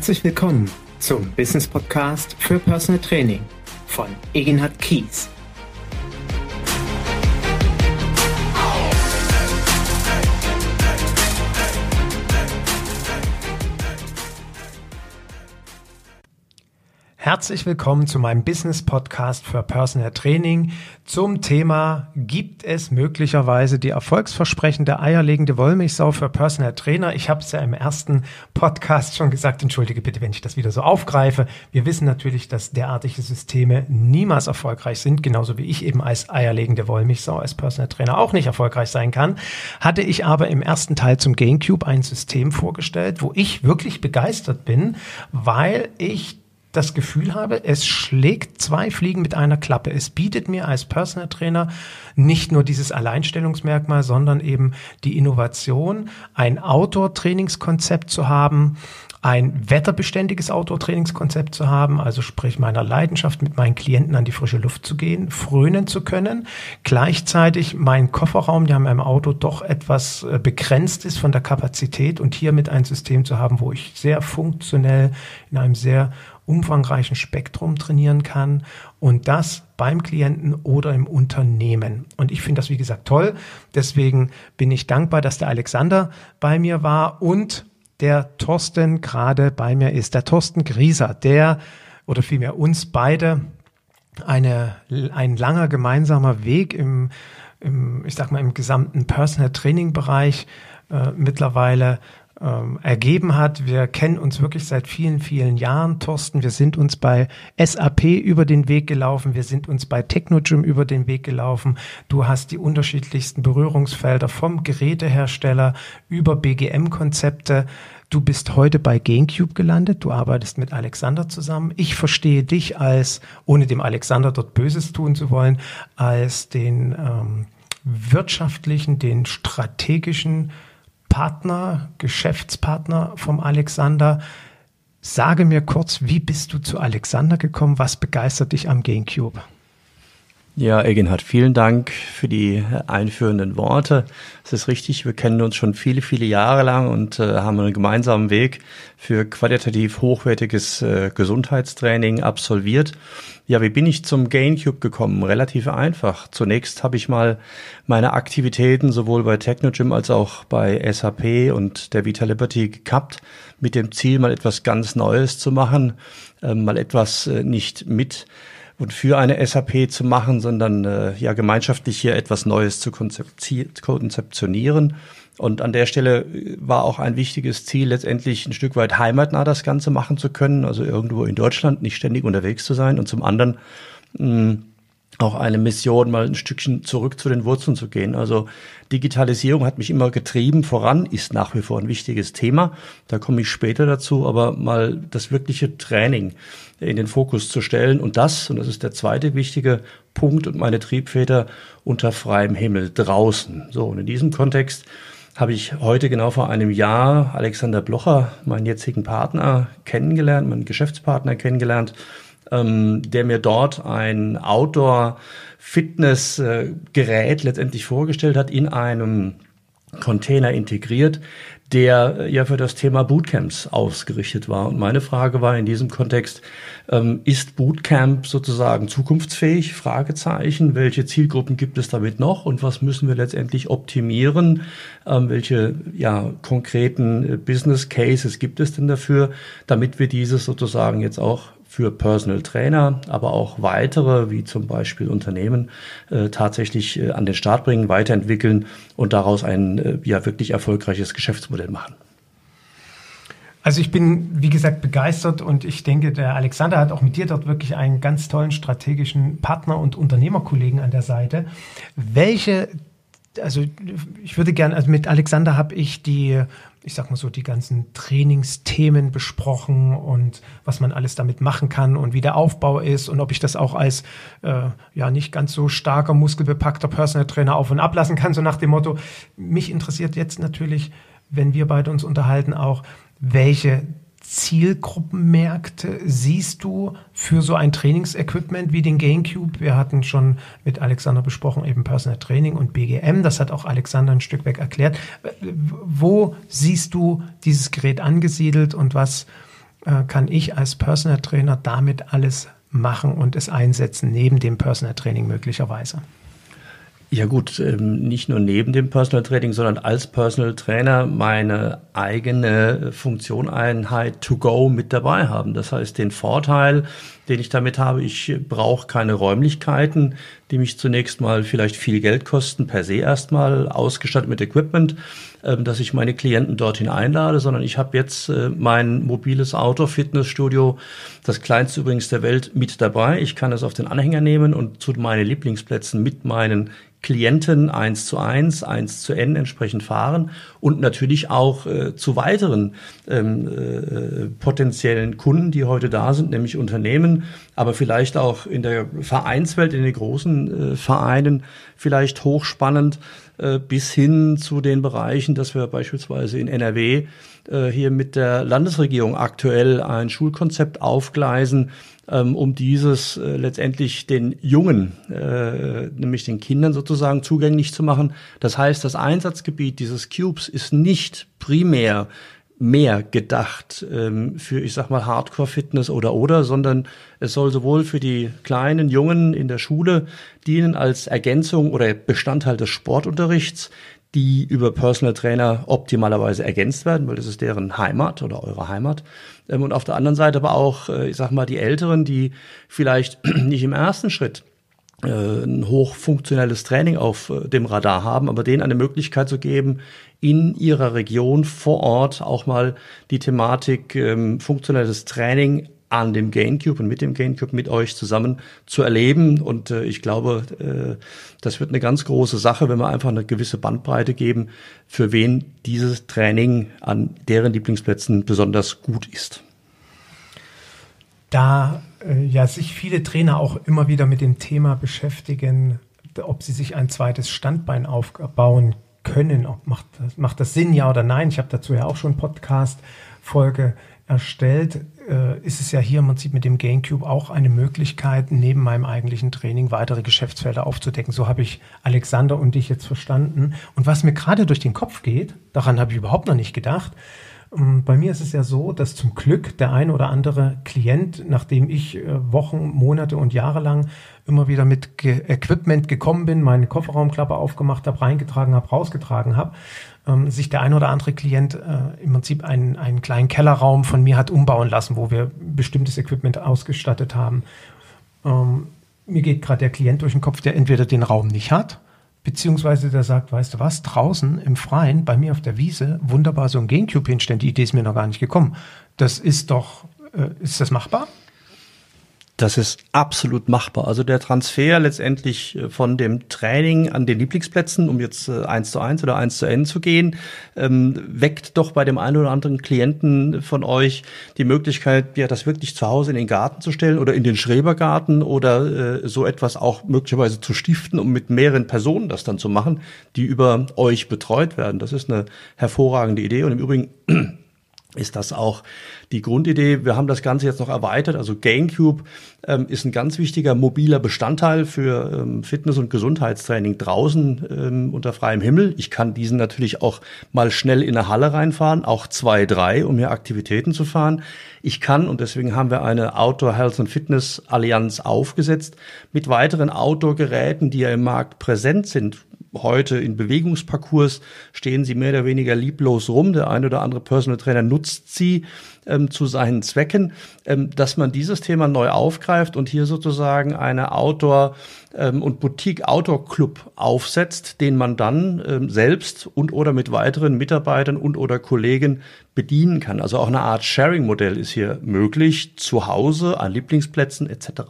Herzlich willkommen zum Business Podcast für Personal Training von Egenhard Kies. Herzlich willkommen zu meinem Business Podcast für Personal Training zum Thema Gibt es möglicherweise die erfolgsversprechende eierlegende Wollmilchsau für Personal Trainer? Ich habe es ja im ersten Podcast schon gesagt, entschuldige bitte, wenn ich das wieder so aufgreife. Wir wissen natürlich, dass derartige Systeme niemals erfolgreich sind, genauso wie ich eben als eierlegende Wollmilchsau als Personal Trainer auch nicht erfolgreich sein kann. Hatte ich aber im ersten Teil zum GameCube ein System vorgestellt, wo ich wirklich begeistert bin, weil ich das Gefühl habe, es schlägt zwei Fliegen mit einer Klappe. Es bietet mir als Personal Trainer nicht nur dieses Alleinstellungsmerkmal, sondern eben die Innovation, ein Outdoor-Trainingskonzept zu haben, ein wetterbeständiges Outdoor-Trainingskonzept zu haben, also sprich meiner Leidenschaft mit meinen Klienten an die frische Luft zu gehen, frönen zu können, gleichzeitig mein Kofferraum, der in meinem Auto doch etwas äh, begrenzt ist von der Kapazität und hiermit ein System zu haben, wo ich sehr funktionell in einem sehr umfangreichen Spektrum trainieren kann und das beim Klienten oder im Unternehmen. Und ich finde das, wie gesagt, toll. Deswegen bin ich dankbar, dass der Alexander bei mir war und der Thorsten gerade bei mir ist. Der Thorsten Grieser, der oder vielmehr uns beide eine, ein langer gemeinsamer Weg im, im ich sag mal, im gesamten Personal Training Bereich äh, mittlerweile ähm, ergeben hat. Wir kennen uns wirklich seit vielen, vielen Jahren, Thorsten. Wir sind uns bei SAP über den Weg gelaufen. Wir sind uns bei Technogym über den Weg gelaufen. Du hast die unterschiedlichsten Berührungsfelder vom Gerätehersteller über BGM-Konzepte. Du bist heute bei GameCube gelandet. Du arbeitest mit Alexander zusammen. Ich verstehe dich als, ohne dem Alexander dort Böses tun zu wollen, als den ähm, wirtschaftlichen, den strategischen Partner, Geschäftspartner vom Alexander. Sage mir kurz, wie bist du zu Alexander gekommen? Was begeistert dich am GameCube? Ja, Egenhard, vielen Dank für die einführenden Worte. Es ist richtig, wir kennen uns schon viele, viele Jahre lang und äh, haben einen gemeinsamen Weg für qualitativ hochwertiges äh, Gesundheitstraining absolviert. Ja, wie bin ich zum GainCube gekommen? Relativ einfach. Zunächst habe ich mal meine Aktivitäten sowohl bei Technogym als auch bei SAP und der Vita Liberty gekappt, mit dem Ziel, mal etwas ganz Neues zu machen, äh, mal etwas äh, nicht mit und für eine SAP zu machen, sondern äh, ja gemeinschaftlich hier etwas Neues zu konzeptionieren. Und an der Stelle äh, war auch ein wichtiges Ziel, letztendlich ein Stück weit heimatnah das Ganze machen zu können, also irgendwo in Deutschland nicht ständig unterwegs zu sein und zum anderen mh, auch eine Mission, mal ein Stückchen zurück zu den Wurzeln zu gehen. Also Digitalisierung hat mich immer getrieben voran, ist nach wie vor ein wichtiges Thema. Da komme ich später dazu, aber mal das wirkliche Training in den Fokus zu stellen und das, und das ist der zweite wichtige Punkt und meine Triebfeder unter freiem Himmel draußen. So, und in diesem Kontext habe ich heute genau vor einem Jahr Alexander Blocher, meinen jetzigen Partner, kennengelernt, meinen Geschäftspartner kennengelernt, ähm, der mir dort ein Outdoor-Fitness-Gerät letztendlich vorgestellt hat in einem Container integriert, der äh, ja für das Thema Bootcamps ausgerichtet war. Und meine Frage war in diesem Kontext, ähm, ist Bootcamp sozusagen zukunftsfähig? Fragezeichen. Welche Zielgruppen gibt es damit noch und was müssen wir letztendlich optimieren? Ähm, welche ja, konkreten äh, Business Cases gibt es denn dafür, damit wir dieses sozusagen jetzt auch für Personal Trainer, aber auch weitere, wie zum Beispiel Unternehmen, äh, tatsächlich äh, an den Start bringen, weiterentwickeln und daraus ein äh, ja wirklich erfolgreiches Geschäftsmodell machen. Also ich bin, wie gesagt, begeistert und ich denke, der Alexander hat auch mit dir dort wirklich einen ganz tollen strategischen Partner und Unternehmerkollegen an der Seite. Welche, also ich würde gerne, also mit Alexander habe ich die ich sag mal so, die ganzen Trainingsthemen besprochen und was man alles damit machen kann und wie der Aufbau ist und ob ich das auch als äh, ja nicht ganz so starker, muskelbepackter Personal Trainer auf und ablassen kann, so nach dem Motto. Mich interessiert jetzt natürlich, wenn wir beide uns unterhalten, auch, welche Zielgruppenmärkte siehst du für so ein Trainingsequipment wie den GameCube? Wir hatten schon mit Alexander besprochen, eben Personal Training und BGM. Das hat auch Alexander ein Stück weg erklärt. Wo siehst du dieses Gerät angesiedelt und was äh, kann ich als Personal Trainer damit alles machen und es einsetzen, neben dem Personal Training möglicherweise? Ja gut, ähm, nicht nur neben dem Personal Training, sondern als Personal Trainer meine eigene Funktioneinheit to go mit dabei haben. Das heißt, den Vorteil, den ich damit habe, ich brauche keine Räumlichkeiten, die mich zunächst mal vielleicht viel Geld kosten, per se erstmal ausgestattet mit Equipment, ähm, dass ich meine Klienten dorthin einlade, sondern ich habe jetzt äh, mein mobiles Auto-Fitnessstudio, das kleinste übrigens der Welt, mit dabei. Ich kann es auf den Anhänger nehmen und zu meinen Lieblingsplätzen mit meinen Klienten eins zu eins, eins zu n entsprechend fahren und natürlich auch äh, zu weiteren ähm, äh, potenziellen Kunden, die heute da sind, nämlich Unternehmen, aber vielleicht auch in der Vereinswelt, in den großen äh, Vereinen vielleicht hochspannend äh, bis hin zu den Bereichen, dass wir beispielsweise in NRW äh, hier mit der Landesregierung aktuell ein Schulkonzept aufgleisen, ähm, um dieses äh, letztendlich den Jungen, äh, nämlich den Kindern sozusagen zugänglich zu machen. Das heißt, das Einsatzgebiet dieses Cubes ist nicht primär mehr gedacht ähm, für, ich sag mal, Hardcore-Fitness oder oder, sondern es soll sowohl für die kleinen Jungen in der Schule dienen als Ergänzung oder Bestandteil des Sportunterrichts, die über Personal Trainer optimalerweise ergänzt werden, weil das ist deren Heimat oder eure Heimat. Ähm, und auf der anderen Seite aber auch, äh, ich sag mal, die Älteren, die vielleicht nicht im ersten Schritt ein hochfunktionelles Training auf äh, dem Radar haben, aber denen eine Möglichkeit zu geben, in ihrer Region vor Ort auch mal die Thematik ähm, funktionelles Training an dem GainCube und mit dem GainCube mit euch zusammen zu erleben. Und äh, ich glaube, äh, das wird eine ganz große Sache, wenn wir einfach eine gewisse Bandbreite geben, für wen dieses Training an deren Lieblingsplätzen besonders gut ist. Da äh, ja sich viele Trainer auch immer wieder mit dem Thema beschäftigen, ob sie sich ein zweites Standbein aufbauen können, ob macht, macht das Sinn, ja oder nein. Ich habe dazu ja auch schon Podcast-Folge erstellt, äh, ist es ja hier im Prinzip mit dem GameCube auch eine Möglichkeit, neben meinem eigentlichen Training weitere Geschäftsfelder aufzudecken. So habe ich Alexander und dich jetzt verstanden. Und was mir gerade durch den Kopf geht, daran habe ich überhaupt noch nicht gedacht, bei mir ist es ja so, dass zum Glück der ein oder andere Klient, nachdem ich äh, Wochen, Monate und Jahre lang immer wieder mit Ge Equipment gekommen bin, meine Kofferraumklappe aufgemacht habe, reingetragen habe, rausgetragen habe, ähm, sich der ein oder andere Klient äh, im Prinzip einen, einen kleinen Kellerraum von mir hat umbauen lassen, wo wir bestimmtes Equipment ausgestattet haben. Ähm, mir geht gerade der Klient durch den Kopf, der entweder den Raum nicht hat, beziehungsweise der sagt, weißt du was, draußen im Freien, bei mir auf der Wiese, wunderbar so ein Gamecube hinstellen, die Idee ist mir noch gar nicht gekommen. Das ist doch, äh, ist das machbar? Das ist absolut machbar. Also der Transfer letztendlich äh, von dem Training an den Lieblingsplätzen, um jetzt äh, eins zu eins oder eins zu n zu gehen, ähm, weckt doch bei dem einen oder anderen Klienten von euch die Möglichkeit, ja, das wirklich zu Hause in den Garten zu stellen oder in den Schrebergarten oder äh, so etwas auch möglicherweise zu stiften, um mit mehreren Personen das dann zu machen, die über euch betreut werden. Das ist eine hervorragende Idee und im Übrigen ist das auch die Grundidee. Wir haben das Ganze jetzt noch erweitert. Also GainCube ähm, ist ein ganz wichtiger mobiler Bestandteil für ähm, Fitness- und Gesundheitstraining draußen ähm, unter freiem Himmel. Ich kann diesen natürlich auch mal schnell in eine Halle reinfahren, auch zwei, drei, um hier Aktivitäten zu fahren. Ich kann, und deswegen haben wir eine Outdoor Health and Fitness Allianz aufgesetzt, mit weiteren Outdoor-Geräten, die ja im Markt präsent sind, heute in Bewegungsparcours stehen sie mehr oder weniger lieblos rum. Der ein oder andere Personal Trainer nutzt sie ähm, zu seinen Zwecken, ähm, dass man dieses Thema neu aufgreift und hier sozusagen eine Outdoor- ähm, und Boutique-Outdoor-Club aufsetzt, den man dann ähm, selbst und oder mit weiteren Mitarbeitern und oder Kollegen bedienen kann. Also auch eine Art Sharing-Modell ist hier möglich, zu Hause, an Lieblingsplätzen etc.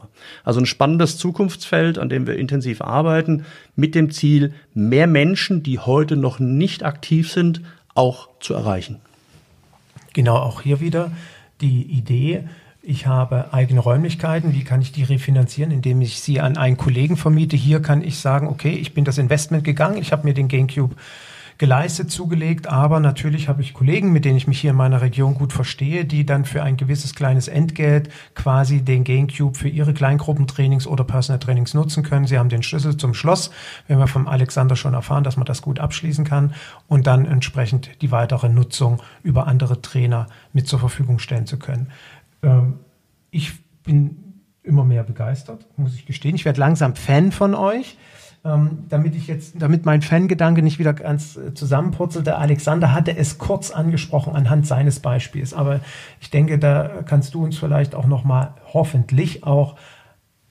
Also ein spannendes Zukunftsfeld, an dem wir intensiv arbeiten, mit dem Ziel, mehr Menschen, die heute noch nicht aktiv sind, auch zu erreichen. Genau, auch hier wieder die Idee, ich habe eigene Räumlichkeiten, wie kann ich die refinanzieren, indem ich sie an einen Kollegen vermiete. Hier kann ich sagen, okay, ich bin das Investment gegangen, ich habe mir den GameCube geleistet, zugelegt. Aber natürlich habe ich Kollegen, mit denen ich mich hier in meiner Region gut verstehe, die dann für ein gewisses kleines Entgelt quasi den GameCube für ihre Kleingruppentrainings oder Personal Trainings nutzen können. Sie haben den Schlüssel zum Schloss. Wir haben ja vom Alexander schon erfahren, dass man das gut abschließen kann und dann entsprechend die weitere Nutzung über andere Trainer mit zur Verfügung stellen zu können. Ähm, ich bin immer mehr begeistert, muss ich gestehen. Ich werde langsam Fan von euch. Ähm, damit ich jetzt, damit mein Fangedanke nicht wieder ganz äh, zusammenpurzelt. Der Alexander hatte es kurz angesprochen anhand seines Beispiels, aber ich denke, da kannst du uns vielleicht auch noch mal hoffentlich auch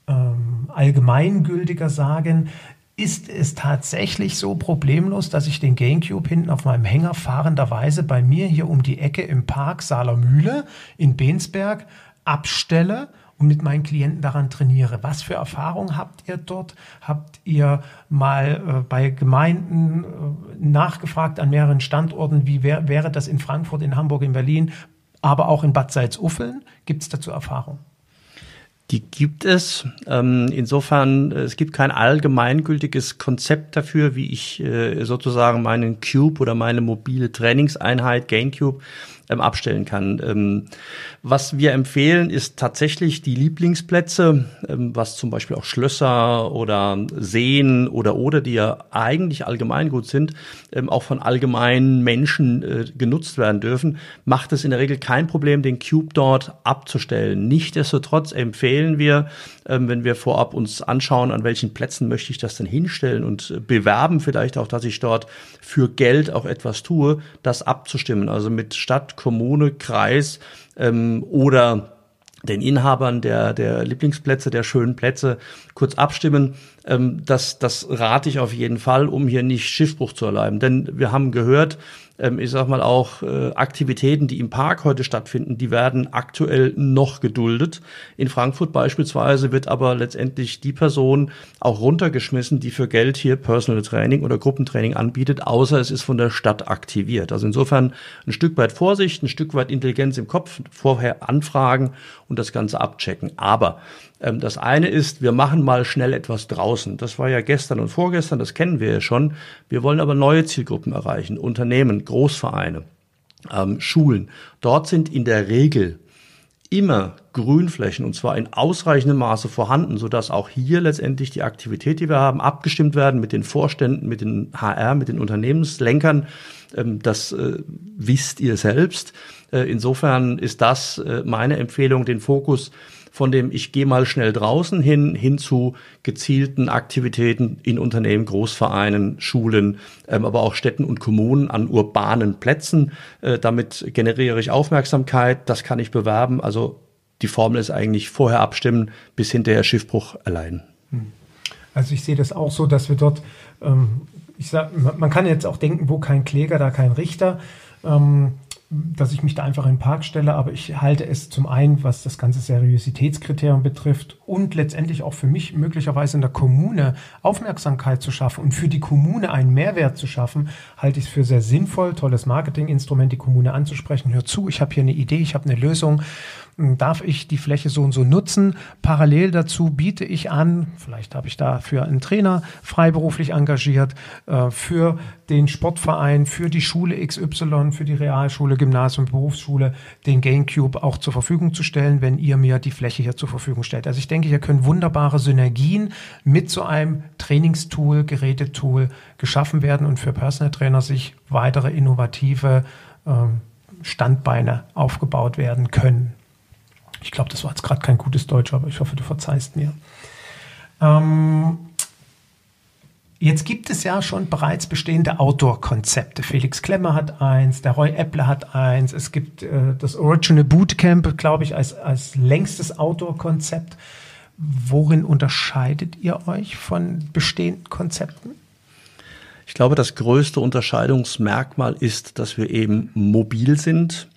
ähm, allgemeingültiger sagen. Ist es tatsächlich so problemlos, dass ich den GameCube hinten auf meinem Hänger fahrenderweise bei mir hier um die Ecke im Park Salermühle in Bensberg abstelle und mit meinen Klienten daran trainiere. Was für Erfahrungen habt ihr dort? Habt ihr mal äh, bei Gemeinden äh, nachgefragt an mehreren Standorten, wie wär, wäre das in Frankfurt, in Hamburg, in Berlin, aber auch in Bad Salzuffeln? Gibt es dazu Erfahrungen? Die gibt es. Ähm, insofern, es gibt kein allgemeingültiges Konzept dafür, wie ich äh, sozusagen meinen Cube oder meine mobile Trainingseinheit GainCube ähm, abstellen kann. Ähm, was wir empfehlen, ist tatsächlich die Lieblingsplätze, ähm, was zum Beispiel auch Schlösser oder Seen oder oder, die ja eigentlich allgemeingut sind, ähm, auch von allgemeinen Menschen äh, genutzt werden dürfen, macht es in der Regel kein Problem, den Cube dort abzustellen. Nichtsdestotrotz empfehlen wir, ähm, wenn wir vorab uns anschauen, an welchen Plätzen möchte ich das denn hinstellen und äh, bewerben vielleicht auch, dass ich dort für Geld auch etwas tue, das abzustimmen. Also mit Stadt, Kommune, Kreis ähm, oder den Inhabern der, der Lieblingsplätze, der schönen Plätze kurz abstimmen. Ähm, das, das rate ich auf jeden Fall, um hier nicht Schiffbruch zu erleiden. Denn wir haben gehört, ähm, ich sag mal auch äh, Aktivitäten, die im Park heute stattfinden, die werden aktuell noch geduldet. In Frankfurt beispielsweise wird aber letztendlich die Person auch runtergeschmissen, die für Geld hier Personal Training oder Gruppentraining anbietet, außer es ist von der Stadt aktiviert. Also insofern ein Stück weit Vorsicht, ein Stück weit Intelligenz im Kopf, vorher anfragen und das Ganze abchecken. Aber das eine ist, wir machen mal schnell etwas draußen. Das war ja gestern und vorgestern, das kennen wir ja schon. Wir wollen aber neue Zielgruppen erreichen. Unternehmen, Großvereine, ähm, Schulen. Dort sind in der Regel immer Grünflächen und zwar in ausreichendem Maße vorhanden, sodass auch hier letztendlich die Aktivität, die wir haben, abgestimmt werden mit den Vorständen, mit den HR, mit den Unternehmenslenkern. Ähm, das äh, wisst ihr selbst. Äh, insofern ist das äh, meine Empfehlung, den Fokus von dem ich gehe mal schnell draußen hin, hin zu gezielten Aktivitäten in Unternehmen, Großvereinen, Schulen, ähm, aber auch Städten und Kommunen an urbanen Plätzen. Äh, damit generiere ich Aufmerksamkeit, das kann ich bewerben. Also die Formel ist eigentlich vorher abstimmen, bis hinterher Schiffbruch erleiden. Hm. Also ich sehe das auch so, dass wir dort, ähm, ich sag, man kann jetzt auch denken, wo kein Kläger, da kein Richter. Ähm, dass ich mich da einfach in den Park stelle, aber ich halte es zum einen, was das ganze Seriositätskriterium betrifft und letztendlich auch für mich möglicherweise in der Kommune Aufmerksamkeit zu schaffen und für die Kommune einen Mehrwert zu schaffen, halte ich es für sehr sinnvoll, tolles Marketinginstrument, die Kommune anzusprechen. Hör zu, ich habe hier eine Idee, ich habe eine Lösung darf ich die Fläche so und so nutzen. Parallel dazu biete ich an, vielleicht habe ich dafür einen Trainer freiberuflich engagiert, äh, für den Sportverein, für die Schule XY, für die Realschule, Gymnasium, Berufsschule, den GameCube auch zur Verfügung zu stellen, wenn ihr mir die Fläche hier zur Verfügung stellt. Also ich denke, hier können wunderbare Synergien mit so einem Trainingstool, Gerätetool geschaffen werden und für Personal Trainer sich weitere innovative äh, Standbeine aufgebaut werden können. Ich glaube, das war jetzt gerade kein gutes Deutsch, aber ich hoffe, du verzeihst mir. Ähm, jetzt gibt es ja schon bereits bestehende Outdoor-Konzepte. Felix Klemmer hat eins, der Roy Epple hat eins. Es gibt äh, das Original Bootcamp, glaube ich, als, als längstes Outdoor-Konzept. Worin unterscheidet ihr euch von bestehenden Konzepten? Ich glaube, das größte Unterscheidungsmerkmal ist, dass wir eben mobil sind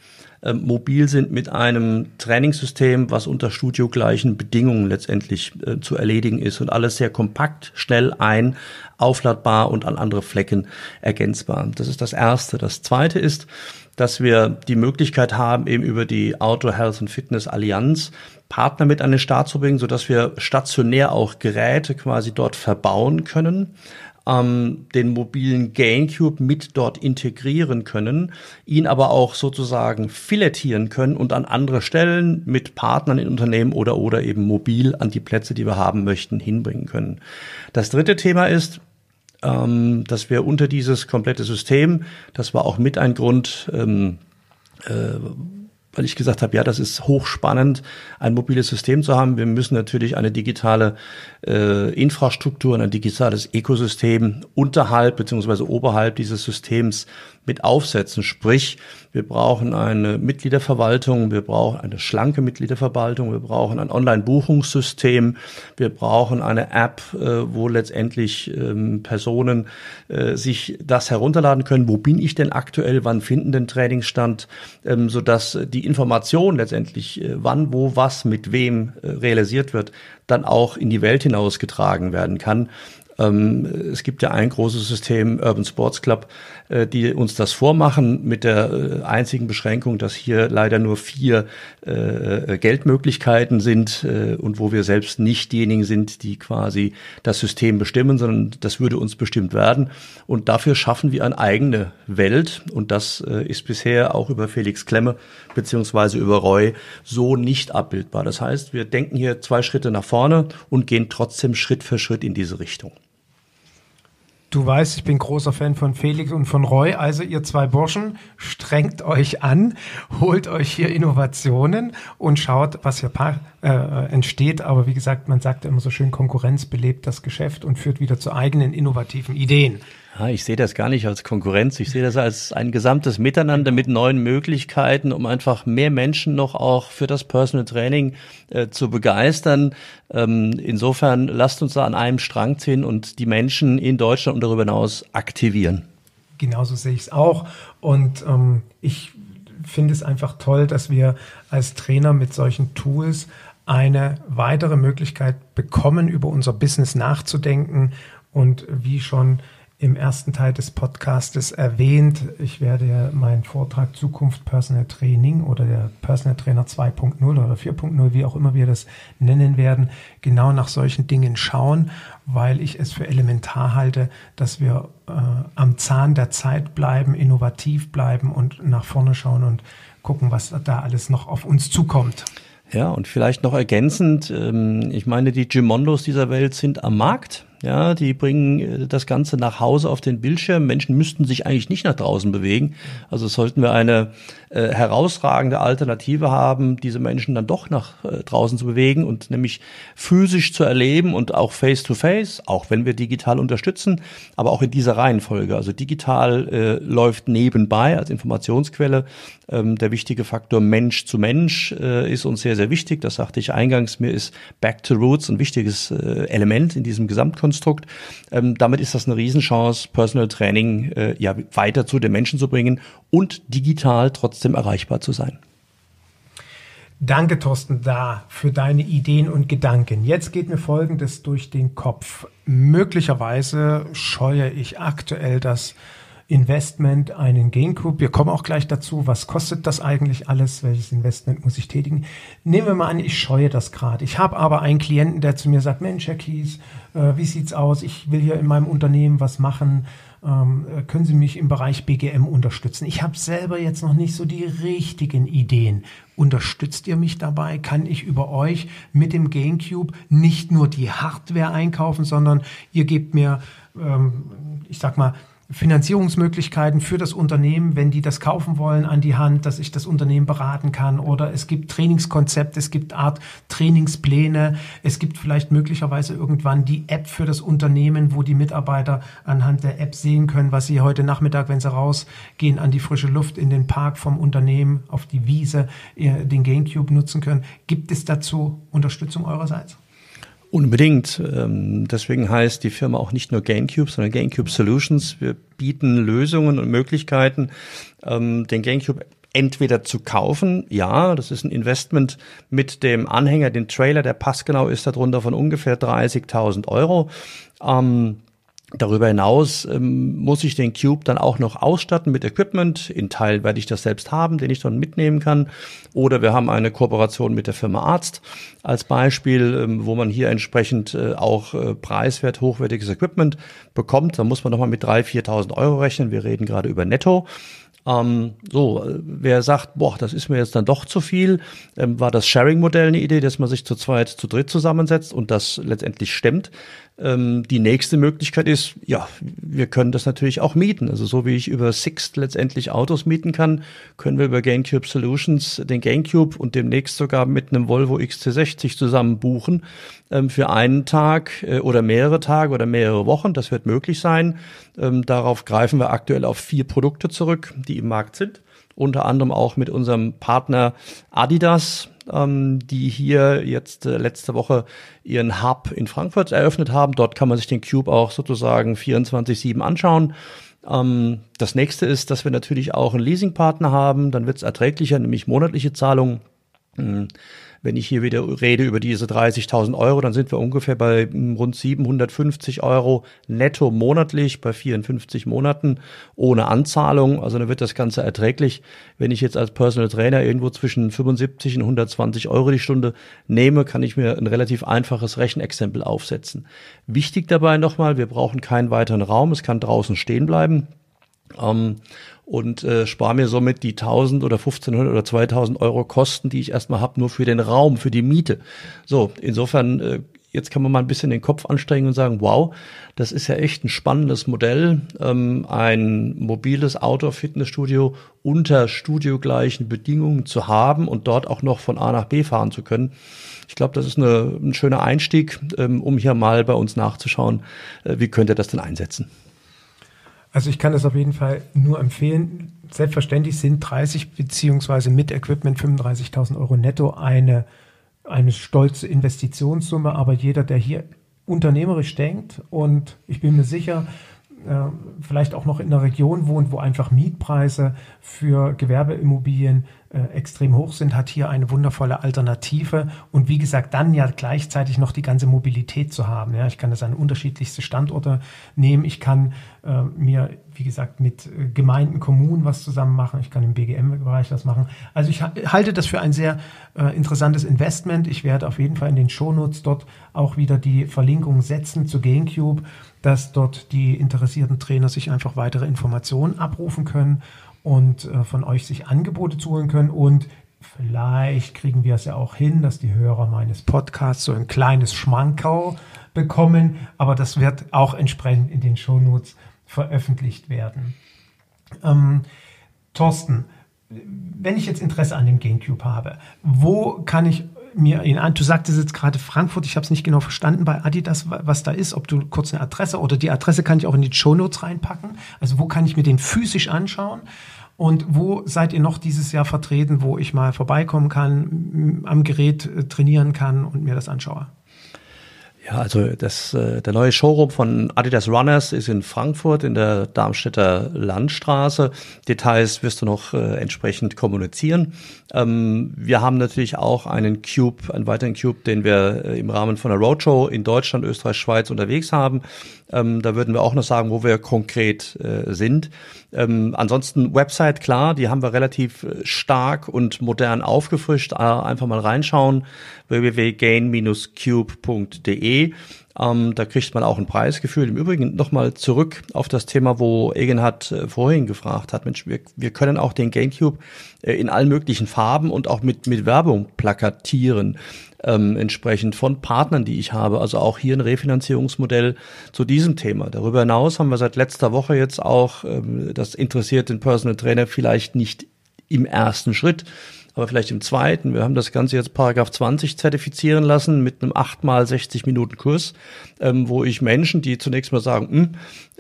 äh, mobil sind mit einem Trainingssystem, was unter studiogleichen Bedingungen letztendlich äh, zu erledigen ist und alles sehr kompakt, schnell ein, aufladbar und an andere Flecken ergänzbar. Das ist das Erste. Das Zweite ist, dass wir die Möglichkeit haben, eben über die Outdoor Health and Fitness Allianz Partner mit an den Start zu bringen, sodass wir stationär auch Geräte quasi dort verbauen können ähm, den mobilen GainCube mit dort integrieren können, ihn aber auch sozusagen filettieren können und an andere Stellen mit Partnern in Unternehmen oder oder eben mobil an die Plätze, die wir haben möchten, hinbringen können. Das dritte Thema ist, ähm, dass wir unter dieses komplette System, das war auch mit ein Grund, ähm, äh, weil ich gesagt habe, ja, das ist hochspannend, ein mobiles System zu haben. Wir müssen natürlich eine digitale äh, Infrastruktur, ein digitales Ökosystem unterhalb beziehungsweise oberhalb dieses Systems mit aufsetzen. Sprich, wir brauchen eine Mitgliederverwaltung, wir brauchen eine schlanke Mitgliederverwaltung, wir brauchen ein Online-Buchungssystem, wir brauchen eine App, äh, wo letztendlich ähm, Personen äh, sich das herunterladen können. Wo bin ich denn aktuell? Wann finden denn Trainings statt? Ähm, sodass die Information letztendlich, äh, wann, wo, was, mit wem realisiert wird, dann auch in die Welt hinausgetragen werden kann. Ähm, es gibt ja ein großes System, Urban Sports Club, äh, die uns das vormachen, mit der äh, einzigen Beschränkung, dass hier leider nur vier äh, Geldmöglichkeiten sind und wo wir selbst nicht diejenigen sind, die quasi das System bestimmen, sondern das würde uns bestimmt werden. Und dafür schaffen wir eine eigene Welt. Und das ist bisher auch über Felix Klemme beziehungsweise über Roy so nicht abbildbar. Das heißt, wir denken hier zwei Schritte nach vorne und gehen trotzdem Schritt für Schritt in diese Richtung. Du weißt, ich bin großer Fan von Felix und von Roy. Also ihr zwei Burschen, strengt euch an, holt euch hier Innovationen und schaut, was hier äh, entsteht. Aber wie gesagt, man sagt immer so schön, Konkurrenz belebt das Geschäft und führt wieder zu eigenen innovativen Ideen. Ja, ich sehe das gar nicht als Konkurrenz. Ich sehe das als ein gesamtes Miteinander mit neuen Möglichkeiten, um einfach mehr Menschen noch auch für das Personal Training äh, zu begeistern. Ähm, insofern lasst uns da an einem Strang ziehen und die Menschen in Deutschland und darüber hinaus aktivieren. Genauso sehe ich es auch. Und ähm, ich finde es einfach toll, dass wir als Trainer mit solchen Tools eine weitere Möglichkeit bekommen, über unser Business nachzudenken und wie schon im ersten Teil des Podcastes erwähnt. Ich werde meinen Vortrag Zukunft Personal Training oder der Personal Trainer 2.0 oder 4.0, wie auch immer wir das nennen werden, genau nach solchen Dingen schauen, weil ich es für elementar halte, dass wir äh, am Zahn der Zeit bleiben, innovativ bleiben und nach vorne schauen und gucken, was da alles noch auf uns zukommt. Ja, und vielleicht noch ergänzend, ähm, ich meine, die Gimondos dieser Welt sind am Markt. Ja, die bringen äh, das Ganze nach Hause auf den Bildschirm. Menschen müssten sich eigentlich nicht nach draußen bewegen. Also sollten wir eine äh, herausragende Alternative haben, diese Menschen dann doch nach äh, draußen zu bewegen und nämlich physisch zu erleben und auch face to face, auch wenn wir digital unterstützen, aber auch in dieser Reihenfolge. Also digital äh, läuft nebenbei als Informationsquelle. Ähm, der wichtige Faktor Mensch zu Mensch äh, ist uns sehr, sehr wichtig. Das sagte ich eingangs. Mir ist Back to Roots ein wichtiges äh, Element in diesem Gesamtkonzept. Konstrukt. Ähm, damit ist das eine Riesenchance, Personal Training äh, ja weiter zu den Menschen zu bringen und digital trotzdem erreichbar zu sein. Danke, Thorsten, da für deine Ideen und Gedanken. Jetzt geht mir Folgendes durch den Kopf. Möglicherweise scheue ich aktuell das Investment einen GainCube. Wir kommen auch gleich dazu, was kostet das eigentlich alles, welches Investment muss ich tätigen. Nehmen wir mal an, ich scheue das gerade. Ich habe aber einen Klienten, der zu mir sagt, Mensch, Herr Kies, äh, wie sieht's aus? Ich will hier in meinem Unternehmen was machen. Ähm, äh, können Sie mich im Bereich BGM unterstützen? Ich habe selber jetzt noch nicht so die richtigen Ideen. Unterstützt ihr mich dabei? Kann ich über euch mit dem GameCube nicht nur die Hardware einkaufen, sondern ihr gebt mir, ähm, ich sag mal, Finanzierungsmöglichkeiten für das Unternehmen, wenn die das kaufen wollen, an die Hand, dass ich das Unternehmen beraten kann. Oder es gibt Trainingskonzepte, es gibt Art Trainingspläne, es gibt vielleicht möglicherweise irgendwann die App für das Unternehmen, wo die Mitarbeiter anhand der App sehen können, was sie heute Nachmittag, wenn sie rausgehen, an die frische Luft in den Park vom Unternehmen, auf die Wiese, den Gamecube nutzen können. Gibt es dazu Unterstützung eurerseits? Unbedingt. Ähm, deswegen heißt die Firma auch nicht nur GameCube, sondern GameCube Solutions. Wir bieten Lösungen und Möglichkeiten, ähm, den GameCube entweder zu kaufen, ja, das ist ein Investment mit dem Anhänger, den Trailer, der passgenau ist darunter von ungefähr 30.000 Euro. Ähm, Darüber hinaus ähm, muss ich den Cube dann auch noch ausstatten mit Equipment. In Teil werde ich das selbst haben, den ich dann mitnehmen kann. Oder wir haben eine Kooperation mit der Firma Arzt als Beispiel, ähm, wo man hier entsprechend äh, auch äh, preiswert hochwertiges Equipment bekommt. Da muss man nochmal mit 3.000, 4.000 Euro rechnen. Wir reden gerade über Netto. Ähm, so, wer sagt, boah, das ist mir jetzt dann doch zu viel, ähm, war das Sharing-Modell eine Idee, dass man sich zu zweit, zu dritt zusammensetzt und das letztendlich stemmt. Ähm, die nächste Möglichkeit ist, ja, wir können das natürlich auch mieten. Also so wie ich über Sixt letztendlich Autos mieten kann, können wir über GameCube Solutions den GameCube und demnächst sogar mit einem Volvo XC60 zusammen buchen ähm, für einen Tag äh, oder mehrere Tage oder mehrere Wochen. Das wird möglich sein. Ähm, darauf greifen wir aktuell auf vier Produkte zurück, die im Markt sind. Unter anderem auch mit unserem Partner Adidas, ähm, die hier jetzt äh, letzte Woche ihren Hub in Frankfurt eröffnet haben. Dort kann man sich den Cube auch sozusagen 24-7 anschauen. Ähm, das nächste ist, dass wir natürlich auch einen Leasingpartner haben. Dann wird es erträglicher, nämlich monatliche Zahlungen. Hm. Wenn ich hier wieder rede über diese 30.000 Euro, dann sind wir ungefähr bei rund 750 Euro netto monatlich bei 54 Monaten ohne Anzahlung. Also dann wird das Ganze erträglich. Wenn ich jetzt als Personal Trainer irgendwo zwischen 75 und 120 Euro die Stunde nehme, kann ich mir ein relativ einfaches Rechenexempel aufsetzen. Wichtig dabei nochmal, wir brauchen keinen weiteren Raum. Es kann draußen stehen bleiben. Ähm, und äh, spare mir somit die 1000 oder 1500 oder 2000 Euro Kosten, die ich erstmal habe, nur für den Raum, für die Miete. So, insofern, äh, jetzt kann man mal ein bisschen den Kopf anstrengen und sagen, wow, das ist ja echt ein spannendes Modell, ähm, ein mobiles Outdoor-Fitnessstudio unter studiogleichen Bedingungen zu haben und dort auch noch von A nach B fahren zu können. Ich glaube, das ist eine, ein schöner Einstieg, ähm, um hier mal bei uns nachzuschauen, äh, wie könnt ihr das denn einsetzen. Also ich kann das auf jeden Fall nur empfehlen. Selbstverständlich sind 30 beziehungsweise mit Equipment 35.000 Euro netto eine, eine stolze Investitionssumme, aber jeder, der hier unternehmerisch denkt und ich bin mir sicher, äh, vielleicht auch noch in einer Region wohnt, wo einfach Mietpreise für Gewerbeimmobilien äh, extrem hoch sind, hat hier eine wundervolle Alternative und wie gesagt, dann ja gleichzeitig noch die ganze Mobilität zu haben. Ja, ich kann das an unterschiedlichste Standorte nehmen. Ich kann äh, mir, wie gesagt, mit äh, Gemeinden, Kommunen was zusammen machen. Ich kann im BGM-Bereich was machen. Also ich halte das für ein sehr äh, interessantes Investment. Ich werde auf jeden Fall in den Shownotes dort auch wieder die Verlinkung setzen zu GameCube, dass dort die interessierten Trainer sich einfach weitere Informationen abrufen können und äh, von euch sich Angebote zu holen können und vielleicht kriegen wir es ja auch hin, dass die Hörer meines Podcasts so ein kleines Schmankerl bekommen, aber das wird auch entsprechend in den Shownotes veröffentlicht werden. Ähm, Thorsten, wenn ich jetzt Interesse an dem GameCube habe, wo kann ich mir ihn an? Du sagtest jetzt gerade Frankfurt, ich habe es nicht genau verstanden bei Adidas, was da ist, ob du kurz eine Adresse oder die Adresse kann ich auch in die Show Notes reinpacken. Also wo kann ich mir den physisch anschauen? Und wo seid ihr noch dieses Jahr vertreten, wo ich mal vorbeikommen kann, am Gerät äh, trainieren kann und mir das anschaue? Ja, also das, äh, der neue Showroom von Adidas Runners ist in Frankfurt in der Darmstädter Landstraße. Details wirst du noch äh, entsprechend kommunizieren. Ähm, wir haben natürlich auch einen Cube, einen weiteren Cube, den wir äh, im Rahmen von der Roadshow in Deutschland, Österreich, Schweiz unterwegs haben. Ähm, da würden wir auch noch sagen, wo wir konkret äh, sind. Ähm, ansonsten Website, klar, die haben wir relativ äh, stark und modern aufgefrischt. Äh, einfach mal reinschauen, www.gain-cube.de. Ähm, da kriegt man auch ein Preisgefühl. Im Übrigen nochmal zurück auf das Thema, wo Egenhard äh, vorhin gefragt hat. Mensch, wir, wir können auch den GameCube äh, in allen möglichen Farben und auch mit, mit Werbung plakatieren ähm, entsprechend von Partnern, die ich habe. Also auch hier ein Refinanzierungsmodell zu diesem Thema. Darüber hinaus haben wir seit letzter Woche jetzt auch, ähm, das interessiert den Personal Trainer vielleicht nicht im ersten Schritt, aber vielleicht im zweiten. Wir haben das Ganze jetzt Paragraph 20 zertifizieren lassen mit einem 8 mal 60 Minuten Kurs, ähm, wo ich Menschen, die zunächst mal sagen, hm,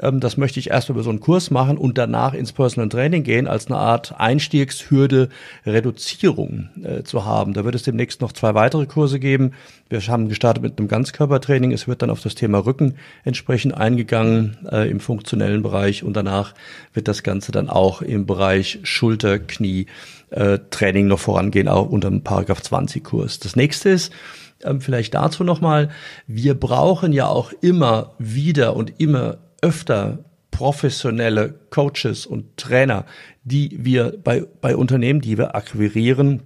ähm, das möchte ich erst über so einen Kurs machen und danach ins Personal Training gehen, als eine Art Einstiegshürde Reduzierung äh, zu haben. Da wird es demnächst noch zwei weitere Kurse geben. Wir haben gestartet mit einem Ganzkörpertraining. Es wird dann auf das Thema Rücken entsprechend eingegangen äh, im funktionellen Bereich und danach wird das Ganze dann auch im Bereich Schulter, Knie, äh, Training noch vorangehen, auch unter dem Paragraph 20 Kurs. Das nächste ist, ähm, vielleicht dazu nochmal, wir brauchen ja auch immer wieder und immer öfter professionelle Coaches und Trainer, die wir bei, bei Unternehmen, die wir akquirieren,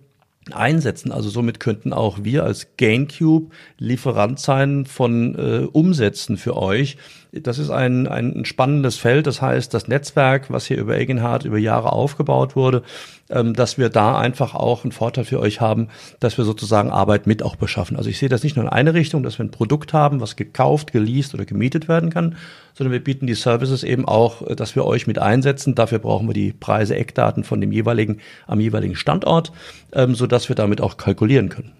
einsetzen. Also somit könnten auch wir als GainCube Lieferant sein von äh, Umsätzen für euch. Das ist ein, ein spannendes Feld. Das heißt, das Netzwerk, was hier über Egenhard über Jahre aufgebaut wurde, ähm, dass wir da einfach auch einen Vorteil für euch haben, dass wir sozusagen Arbeit mit auch beschaffen. Also ich sehe das nicht nur in eine Richtung, dass wir ein Produkt haben, was gekauft, geleast oder gemietet werden kann, sondern wir bieten die Services eben auch, äh, dass wir euch mit einsetzen. Dafür brauchen wir die Preise, Eckdaten von dem jeweiligen, am jeweiligen Standort, ähm, so dass wir damit auch kalkulieren können.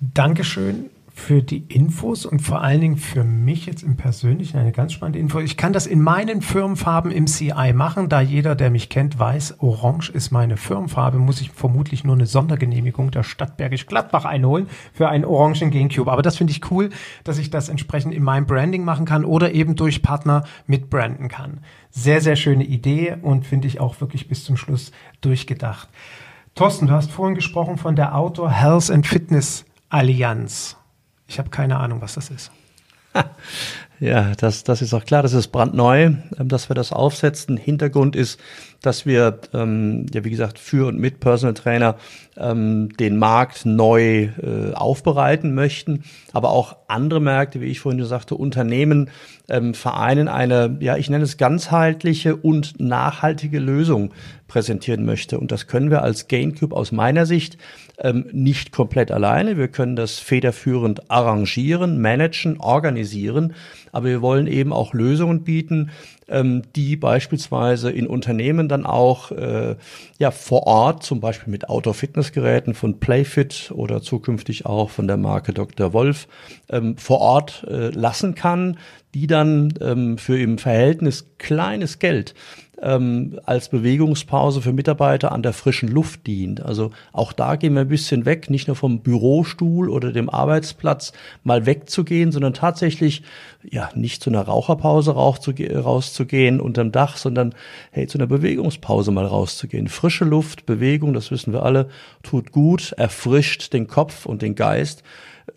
Dankeschön für die Infos und vor allen Dingen für mich jetzt im Persönlichen eine ganz spannende Info. Ich kann das in meinen Firmenfarben im CI machen, da jeder, der mich kennt, weiß, Orange ist meine Firmenfarbe, muss ich vermutlich nur eine Sondergenehmigung der Stadt Bergisch Gladbach einholen für einen orangen Gamecube. Aber das finde ich cool, dass ich das entsprechend in meinem Branding machen kann oder eben durch Partner mit branden kann. Sehr, sehr schöne Idee und finde ich auch wirklich bis zum Schluss durchgedacht. Thorsten, du hast vorhin gesprochen von der Outdoor Health and Fitness Allianz. Ich habe keine Ahnung, was das ist. Ja, das, das ist auch klar, das ist brandneu, ähm, dass wir das aufsetzen. Hintergrund ist, dass wir, ähm, ja, wie gesagt, für und mit Personal Trainer ähm, den Markt neu äh, aufbereiten möchten, aber auch andere Märkte, wie ich vorhin sagte, Unternehmen ähm, vereinen eine, ja, ich nenne es ganzheitliche und nachhaltige Lösung präsentieren möchte. Und das können wir als GainCube aus meiner Sicht ähm, nicht komplett alleine. Wir können das federführend arrangieren, managen, organisieren, aber wir wollen eben auch Lösungen bieten, ähm, die beispielsweise in Unternehmen dann auch äh, ja vor Ort, zum Beispiel mit Outdoor-Fitnessgeräten von Playfit oder zukünftig auch von der Marke Dr. Wolf ähm, vor Ort äh, lassen kann, die dann ähm, für im Verhältnis kleines Geld ähm, als Bewegungspause für Mitarbeiter an der frischen Luft dient. Also auch da gehen wir ein bisschen weg, nicht nur vom Bürostuhl oder dem Arbeitsplatz mal wegzugehen, sondern tatsächlich ja nicht zu einer Raucherpause rauszugehen unterm Dach, sondern hey zu einer Bewegungspause mal rauszugehen. Frische Luft, Bewegung, das wissen wir alle, tut gut, erfrischt den Kopf und den Geist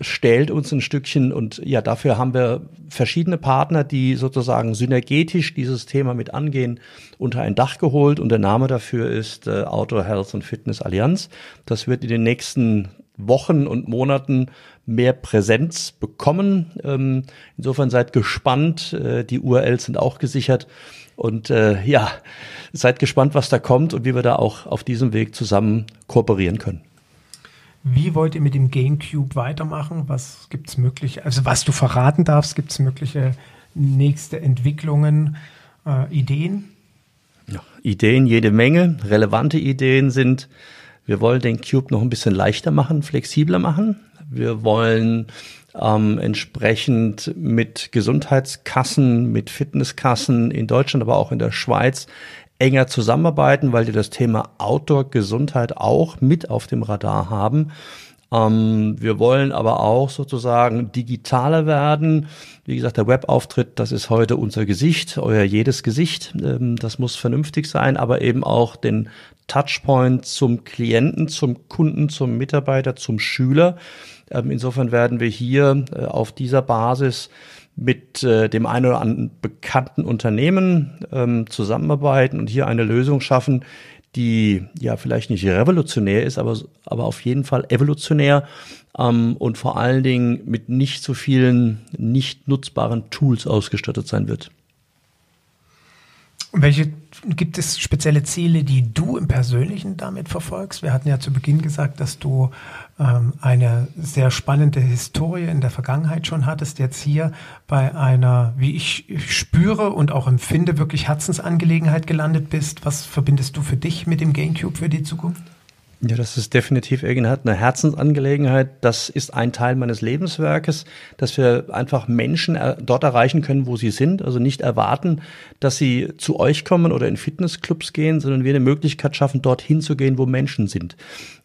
stellt uns ein Stückchen und ja, dafür haben wir verschiedene Partner, die sozusagen synergetisch dieses Thema mit angehen, unter ein Dach geholt und der Name dafür ist äh, Outdoor Health und Fitness Allianz. Das wird in den nächsten Wochen und Monaten mehr Präsenz bekommen. Ähm, insofern seid gespannt. Äh, die URLs sind auch gesichert. Und äh, ja, seid gespannt, was da kommt und wie wir da auch auf diesem Weg zusammen kooperieren können. Wie wollt ihr mit dem GameCube weitermachen? Was gibt es mögliche, also was du verraten darfst, gibt es mögliche nächste Entwicklungen, äh, Ideen? Ja, Ideen jede Menge. Relevante Ideen sind, wir wollen den Cube noch ein bisschen leichter machen, flexibler machen. Wir wollen ähm, entsprechend mit Gesundheitskassen, mit Fitnesskassen in Deutschland, aber auch in der Schweiz enger zusammenarbeiten, weil die das Thema Outdoor-Gesundheit auch mit auf dem Radar haben. Ähm, wir wollen aber auch sozusagen digitaler werden. Wie gesagt, der Webauftritt, das ist heute unser Gesicht, euer jedes Gesicht. Ähm, das muss vernünftig sein, aber eben auch den Touchpoint zum Klienten, zum Kunden, zum Mitarbeiter, zum Schüler. Ähm, insofern werden wir hier äh, auf dieser Basis mit äh, dem einen oder anderen bekannten Unternehmen ähm, zusammenarbeiten und hier eine Lösung schaffen, die ja vielleicht nicht revolutionär ist, aber, aber auf jeden Fall evolutionär ähm, und vor allen Dingen mit nicht so vielen nicht nutzbaren Tools ausgestattet sein wird. Welche gibt es spezielle Ziele, die du im Persönlichen damit verfolgst? Wir hatten ja zu Beginn gesagt, dass du ähm, eine sehr spannende Historie in der Vergangenheit schon hattest, jetzt hier bei einer, wie ich spüre und auch empfinde, wirklich Herzensangelegenheit gelandet bist. Was verbindest du für dich mit dem GameCube für die Zukunft? Ja, das ist definitiv irgendeine eine Herzensangelegenheit. Das ist ein Teil meines Lebenswerkes, dass wir einfach Menschen dort erreichen können, wo sie sind. Also nicht erwarten, dass sie zu euch kommen oder in Fitnessclubs gehen, sondern wir eine Möglichkeit schaffen, dorthin zu gehen, wo Menschen sind.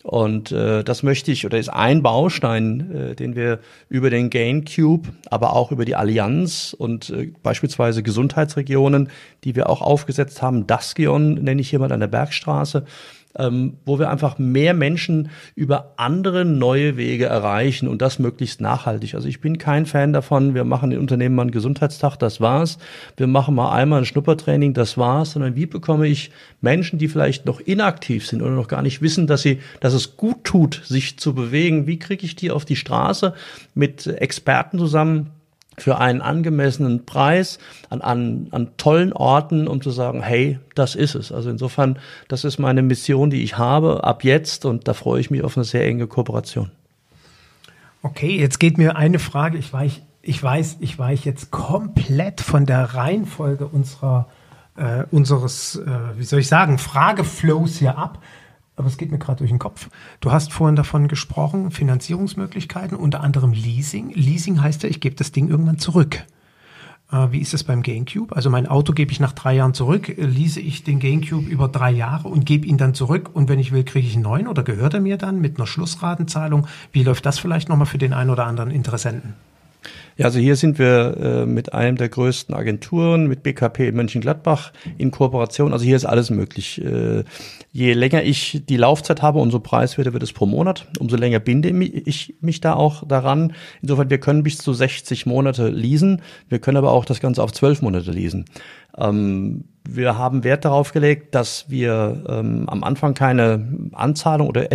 Und äh, das möchte ich, oder ist ein Baustein, äh, den wir über den GainCube, aber auch über die Allianz und äh, beispielsweise Gesundheitsregionen, die wir auch aufgesetzt haben, Daskion nenne ich hier mal an der Bergstraße, ähm, wo wir einfach mehr Menschen über andere neue Wege erreichen und das möglichst nachhaltig. Also ich bin kein Fan davon, wir machen in Unternehmen mal einen Gesundheitstag, das war's. Wir machen mal einmal ein Schnuppertraining, das war's, sondern wie bekomme ich Menschen, die vielleicht noch inaktiv sind oder noch gar nicht wissen, dass sie, dass es gut tut, sich zu bewegen, wie kriege ich die auf die Straße mit Experten zusammen, für einen angemessenen Preis an, an, an tollen Orten, um zu sagen, hey, das ist es. Also insofern, das ist meine Mission, die ich habe ab jetzt und da freue ich mich auf eine sehr enge Kooperation. Okay, jetzt geht mir eine Frage. Ich weiß, ich weiß, ich weiche jetzt komplett von der Reihenfolge unserer, äh, unseres, äh, wie soll ich sagen, Frageflows hier ab aber es geht mir gerade durch den Kopf. Du hast vorhin davon gesprochen, Finanzierungsmöglichkeiten, unter anderem Leasing. Leasing heißt ja, ich gebe das Ding irgendwann zurück. Äh, wie ist es beim GameCube? Also mein Auto gebe ich nach drei Jahren zurück, lease ich den GameCube über drei Jahre und gebe ihn dann zurück und wenn ich will, kriege ich einen neuen oder gehört er mir dann mit einer Schlussratenzahlung? Wie läuft das vielleicht nochmal für den einen oder anderen Interessenten? Ja, also hier sind wir äh, mit einem der größten Agenturen, mit BKP Mönchengladbach in Kooperation. Also hier ist alles möglich. Äh, je länger ich die Laufzeit habe, umso preiswerter wird es pro Monat. Umso länger binde ich mich da auch daran. Insofern, wir können bis zu 60 Monate leasen. Wir können aber auch das Ganze auf 12 Monate leasen. Ähm, wir haben Wert darauf gelegt, dass wir ähm, am Anfang keine Anzahlung oder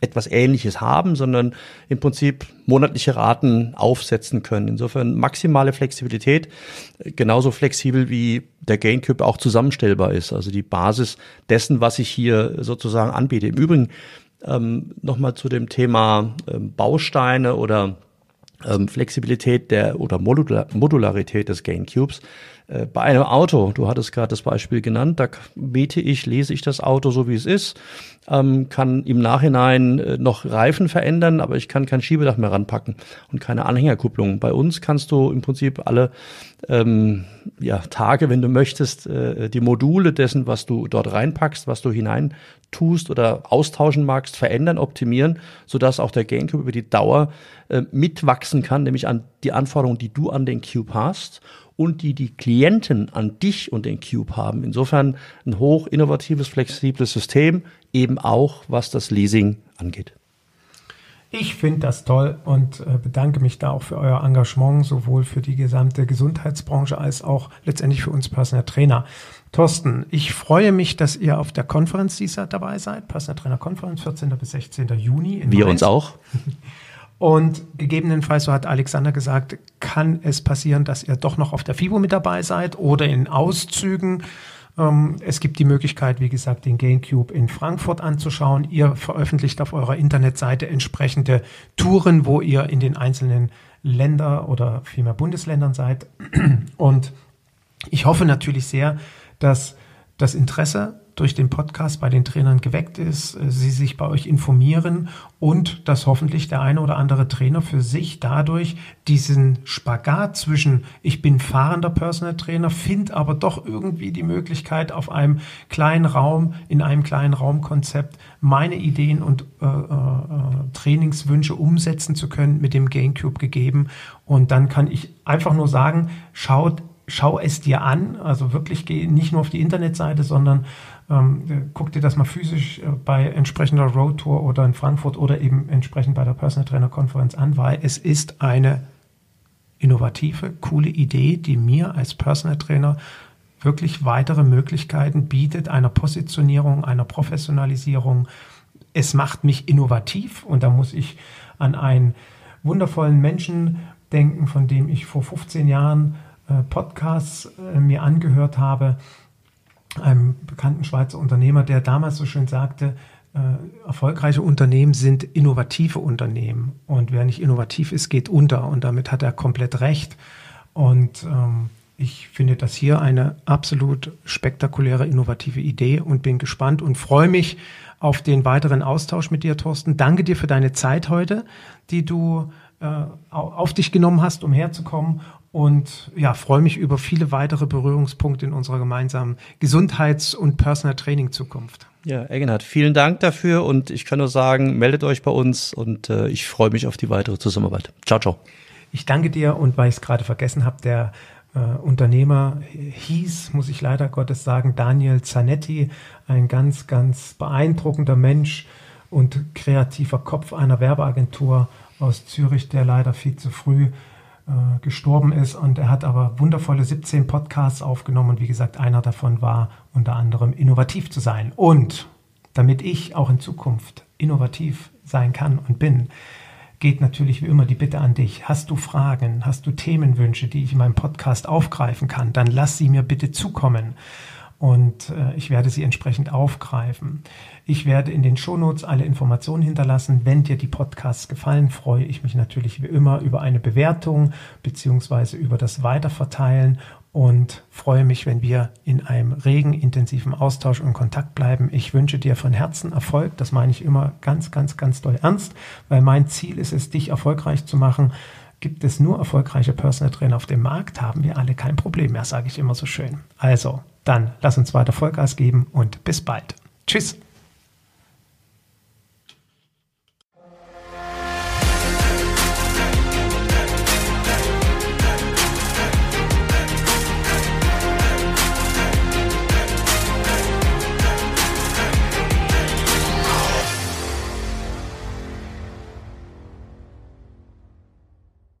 etwas Ähnliches haben, sondern im Prinzip monatliche Raten aufsetzen können. Insofern maximale Flexibilität, genauso flexibel wie der GainCube auch zusammenstellbar ist. Also die Basis dessen, was ich hier sozusagen anbiete. Im Übrigen ähm, nochmal zu dem Thema ähm, Bausteine oder ähm, Flexibilität der oder Modular Modularität des GainCubes. Äh, bei einem Auto, du hattest gerade das Beispiel genannt, da bete ich, lese ich das Auto so wie es ist, ähm, kann im Nachhinein äh, noch Reifen verändern, aber ich kann kein Schiebedach mehr ranpacken und keine Anhängerkupplung. Bei uns kannst du im Prinzip alle ähm, ja, Tage, wenn du möchtest, äh, die Module dessen, was du dort reinpackst, was du hinein tust oder austauschen magst, verändern, optimieren, sodass auch der GameCube über die Dauer äh, mitwachsen kann, nämlich an die Anforderungen, die du an den Cube hast und die die Klienten an dich und den Cube haben. Insofern ein hoch innovatives, flexibles System, eben auch was das Leasing angeht. Ich finde das toll und äh, bedanke mich da auch für euer Engagement, sowohl für die gesamte Gesundheitsbranche als auch letztendlich für uns Personal Trainer. Thorsten, ich freue mich, dass ihr auf der Konferenz dieser dabei seid, Personal Trainer Konferenz, 14. bis 16. Juni. Wir Mainz. uns auch. Und gegebenenfalls, so hat Alexander gesagt, kann es passieren, dass ihr doch noch auf der FIBO mit dabei seid oder in Auszügen. Ähm, es gibt die Möglichkeit, wie gesagt, den GameCube in Frankfurt anzuschauen. Ihr veröffentlicht auf eurer Internetseite entsprechende Touren, wo ihr in den einzelnen Länder oder vielmehr Bundesländern seid. Und ich hoffe natürlich sehr, dass das Interesse durch den Podcast bei den Trainern geweckt ist, äh, sie sich bei euch informieren und dass hoffentlich der eine oder andere Trainer für sich dadurch diesen Spagat zwischen ich bin fahrender Personal Trainer, finde aber doch irgendwie die Möglichkeit auf einem kleinen Raum, in einem kleinen Raumkonzept meine Ideen und äh, äh, Trainingswünsche umsetzen zu können mit dem GameCube gegeben. Und dann kann ich einfach nur sagen, schaut schau es dir an, also wirklich geh nicht nur auf die Internetseite, sondern ähm, guck dir das mal physisch äh, bei entsprechender Roadtour oder in Frankfurt oder eben entsprechend bei der Personal Trainer Konferenz an, weil es ist eine innovative, coole Idee, die mir als Personal Trainer wirklich weitere Möglichkeiten bietet, einer Positionierung, einer Professionalisierung. Es macht mich innovativ und da muss ich an einen wundervollen Menschen denken, von dem ich vor 15 Jahren Podcasts äh, mir angehört habe, einem bekannten Schweizer Unternehmer, der damals so schön sagte, äh, erfolgreiche Unternehmen sind innovative Unternehmen und wer nicht innovativ ist, geht unter und damit hat er komplett recht. Und ähm, ich finde das hier eine absolut spektakuläre, innovative Idee und bin gespannt und freue mich auf den weiteren Austausch mit dir, Thorsten. Danke dir für deine Zeit heute, die du äh, auf dich genommen hast, um herzukommen und ja, freue mich über viele weitere Berührungspunkte in unserer gemeinsamen Gesundheits- und Personal Training Zukunft. Ja, Egenhard, vielen Dank dafür und ich kann nur sagen, meldet euch bei uns und äh, ich freue mich auf die weitere Zusammenarbeit. Ciao, ciao. Ich danke dir und weil ich es gerade vergessen habe, der äh, Unternehmer hieß, muss ich leider Gottes sagen, Daniel Zanetti, ein ganz, ganz beeindruckender Mensch und kreativer Kopf einer Werbeagentur aus Zürich, der leider viel zu früh gestorben ist. Und er hat aber wundervolle 17 Podcasts aufgenommen. Und wie gesagt, einer davon war unter anderem innovativ zu sein. Und damit ich auch in Zukunft innovativ sein kann und bin, geht natürlich wie immer die Bitte an dich. Hast du Fragen, hast du Themenwünsche, die ich in meinem Podcast aufgreifen kann, dann lass sie mir bitte zukommen und äh, ich werde sie entsprechend aufgreifen. Ich werde in den Shownotes alle Informationen hinterlassen. Wenn dir die Podcasts gefallen, freue ich mich natürlich wie immer über eine Bewertung beziehungsweise über das Weiterverteilen und freue mich, wenn wir in einem regen, intensiven Austausch und Kontakt bleiben. Ich wünsche dir von Herzen Erfolg. Das meine ich immer ganz, ganz, ganz doll ernst, weil mein Ziel ist es, dich erfolgreich zu machen. Gibt es nur erfolgreiche Personal Trainer auf dem Markt, haben wir alle kein Problem mehr, sage ich immer so schön. Also, dann lass uns weiter Vollgas geben und bis bald. Tschüss.